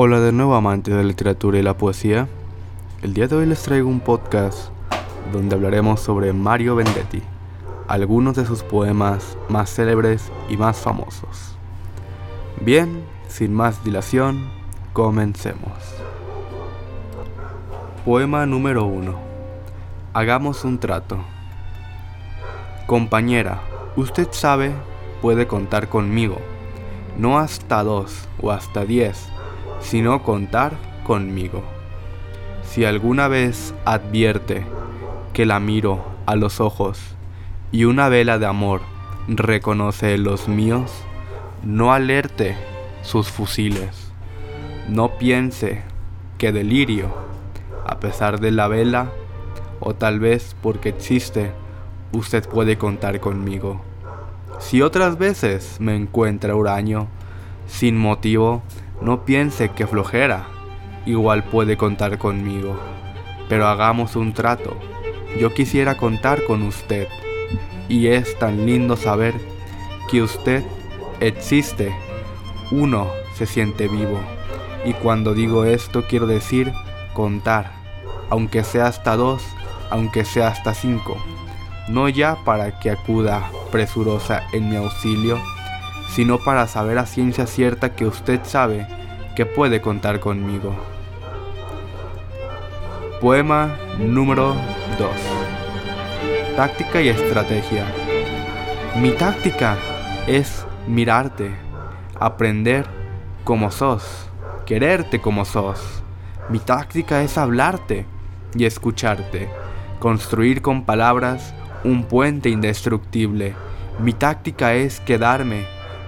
Hola de nuevo amantes de la literatura y la poesía. El día de hoy les traigo un podcast donde hablaremos sobre Mario Vendetti, algunos de sus poemas más célebres y más famosos. Bien, sin más dilación, comencemos. Poema número 1. Hagamos un trato. Compañera, usted sabe, puede contar conmigo, no hasta dos o hasta diez sino contar conmigo. Si alguna vez advierte que la miro a los ojos y una vela de amor reconoce los míos, no alerte sus fusiles, no piense que delirio, a pesar de la vela, o tal vez porque existe, usted puede contar conmigo. Si otras veces me encuentra huraño, sin motivo, no piense que flojera, igual puede contar conmigo, pero hagamos un trato. Yo quisiera contar con usted, y es tan lindo saber que usted existe. Uno se siente vivo, y cuando digo esto quiero decir contar, aunque sea hasta dos, aunque sea hasta cinco, no ya para que acuda presurosa en mi auxilio, sino para saber a ciencia cierta que usted sabe que puede contar conmigo. Poema número 2. Táctica y estrategia. Mi táctica es mirarte, aprender como sos, quererte como sos. Mi táctica es hablarte y escucharte, construir con palabras un puente indestructible. Mi táctica es quedarme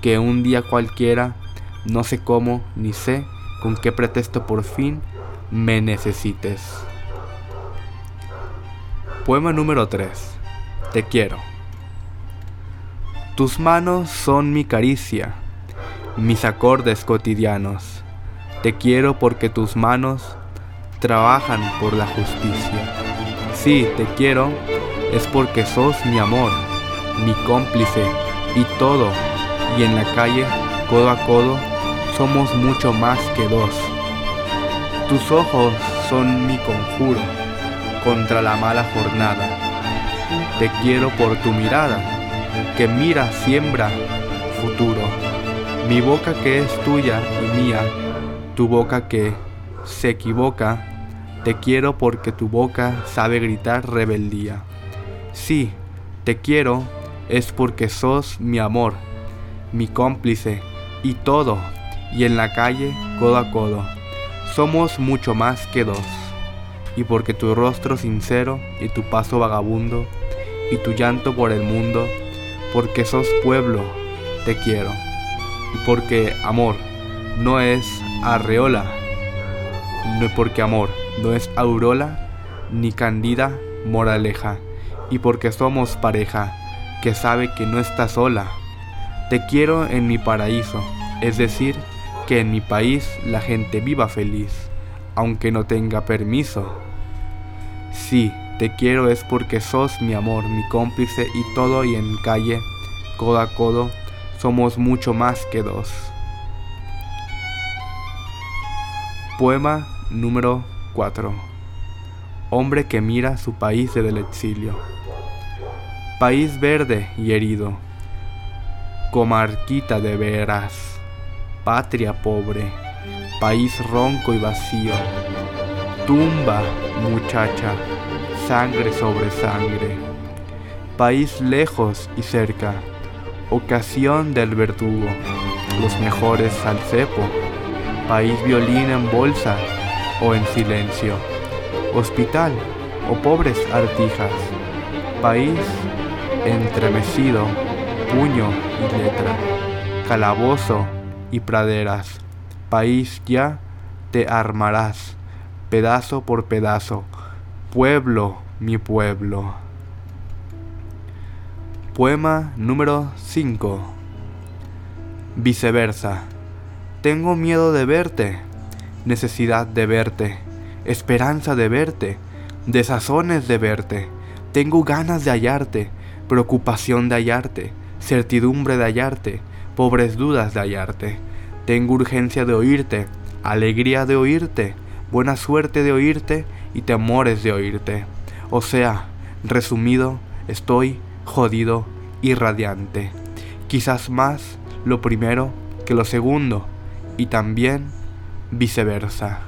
que un día cualquiera, no sé cómo ni sé con qué pretexto por fin me necesites. Poema número 3. Te quiero. Tus manos son mi caricia, mis acordes cotidianos. Te quiero porque tus manos trabajan por la justicia. Sí, te quiero es porque sos mi amor, mi cómplice y todo y en la calle, codo a codo, somos mucho más que dos. Tus ojos son mi conjuro contra la mala jornada. Te quiero por tu mirada, que mira, siembra futuro. Mi boca que es tuya y mía, tu boca que se equivoca, te quiero porque tu boca sabe gritar rebeldía. Sí, te quiero es porque sos mi amor mi cómplice y todo, y en la calle, codo a codo. Somos mucho más que dos. Y porque tu rostro sincero y tu paso vagabundo y tu llanto por el mundo, porque sos pueblo, te quiero. Y porque amor no es arreola, no porque amor no es aurola ni candida moraleja, y porque somos pareja que sabe que no está sola te quiero en mi paraíso, es decir, que en mi país la gente viva feliz, aunque no tenga permiso. Sí, te quiero es porque sos mi amor, mi cómplice y todo y en calle, codo a codo, somos mucho más que dos. Poema número 4. Hombre que mira su país desde el exilio. País verde y herido comarquita de veras, patria pobre, país ronco y vacío, tumba muchacha, sangre sobre sangre, país lejos y cerca, ocasión del verdugo, los mejores al cepo, país violín en bolsa o en silencio, hospital o pobres artijas, país entremecido puño calabozo y praderas, país ya te armarás, pedazo por pedazo, pueblo, mi pueblo. Poema número 5. Viceversa. Tengo miedo de verte, necesidad de verte, esperanza de verte, desazones de verte. Tengo ganas de hallarte, preocupación de hallarte, certidumbre de hallarte, pobres dudas de hallarte. Tengo urgencia de oírte, alegría de oírte, buena suerte de oírte y temores de oírte. O sea, resumido, estoy jodido y radiante. Quizás más lo primero que lo segundo y también viceversa.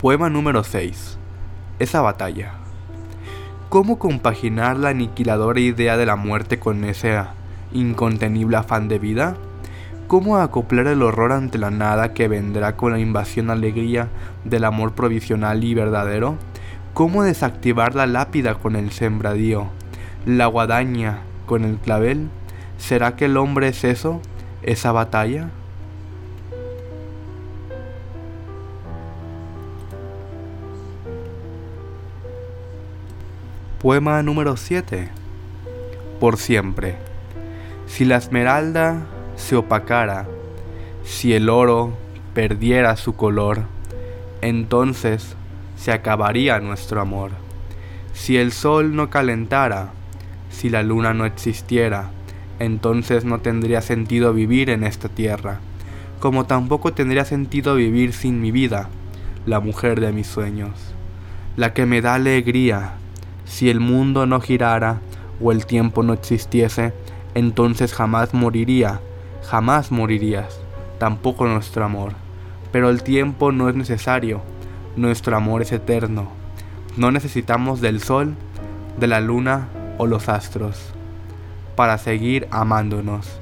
Poema número 6. Esa batalla. ¿Cómo compaginar la aniquiladora idea de la muerte con ese incontenible afán de vida? ¿Cómo acoplar el horror ante la nada que vendrá con la invasión alegría del amor provisional y verdadero? ¿Cómo desactivar la lápida con el sembradío? ¿La guadaña con el clavel? ¿Será que el hombre es eso? ¿Esa batalla? Poema número 7. Por siempre. Si la esmeralda se opacara, si el oro perdiera su color, entonces se acabaría nuestro amor. Si el sol no calentara, si la luna no existiera, entonces no tendría sentido vivir en esta tierra, como tampoco tendría sentido vivir sin mi vida, la mujer de mis sueños, la que me da alegría. Si el mundo no girara o el tiempo no existiese, entonces jamás moriría jamás morirías, tampoco nuestro amor. Pero el tiempo no es necesario, nuestro amor es eterno. No necesitamos del sol, de la luna o los astros para seguir amándonos.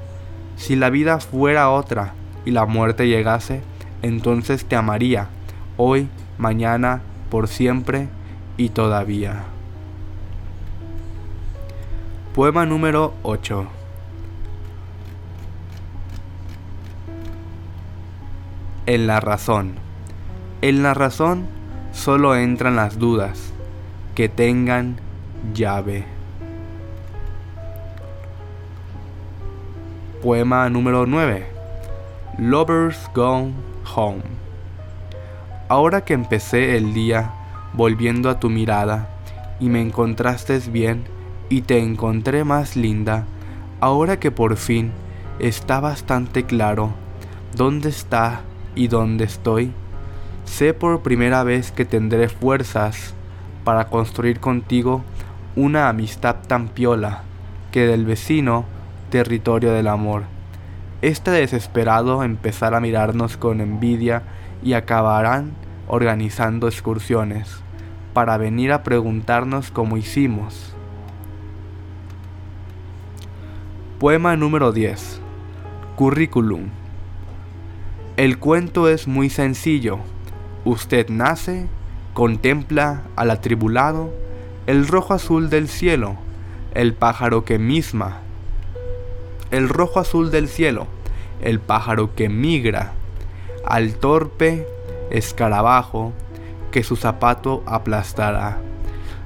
Si la vida fuera otra y la muerte llegase, entonces te amaría, hoy, mañana, por siempre y todavía. Poema número 8 en la razón. En la razón solo entran las dudas que tengan llave. Poema número 9. Lovers Gone Home. Ahora que empecé el día volviendo a tu mirada y me encontraste bien y te encontré más linda, ahora que por fin está bastante claro dónde está y donde estoy, sé por primera vez que tendré fuerzas para construir contigo una amistad tan piola que del vecino territorio del amor. Este desesperado empezar a mirarnos con envidia y acabarán organizando excursiones para venir a preguntarnos cómo hicimos. Poema número 10. Currículum. El cuento es muy sencillo. Usted nace, contempla al atribulado, el rojo azul del cielo, el pájaro que misma, el rojo azul del cielo, el pájaro que migra, al torpe escarabajo que su zapato aplastará.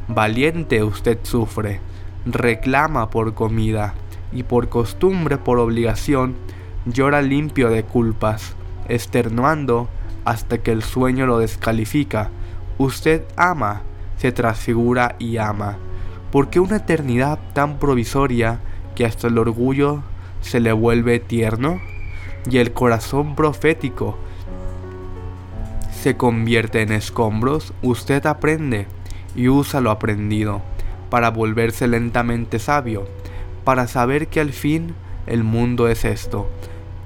Valiente usted sufre, reclama por comida y por costumbre, por obligación, llora limpio de culpas externuando hasta que el sueño lo descalifica. Usted ama, se transfigura y ama. porque una eternidad tan provisoria que hasta el orgullo se le vuelve tierno? Y el corazón profético se convierte en escombros. Usted aprende y usa lo aprendido para volverse lentamente sabio, para saber que al fin el mundo es esto.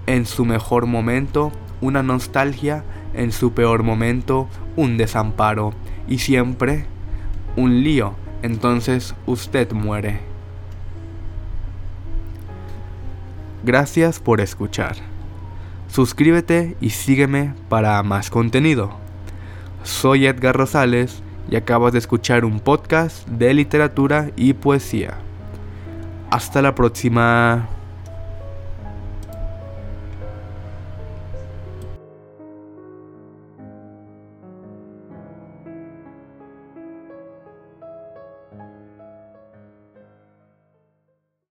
En su mejor momento una nostalgia, en su peor momento un desamparo y siempre un lío, entonces usted muere. Gracias por escuchar. Suscríbete y sígueme para más contenido. Soy Edgar Rosales y acabas de escuchar un podcast de literatura y poesía. Hasta la próxima.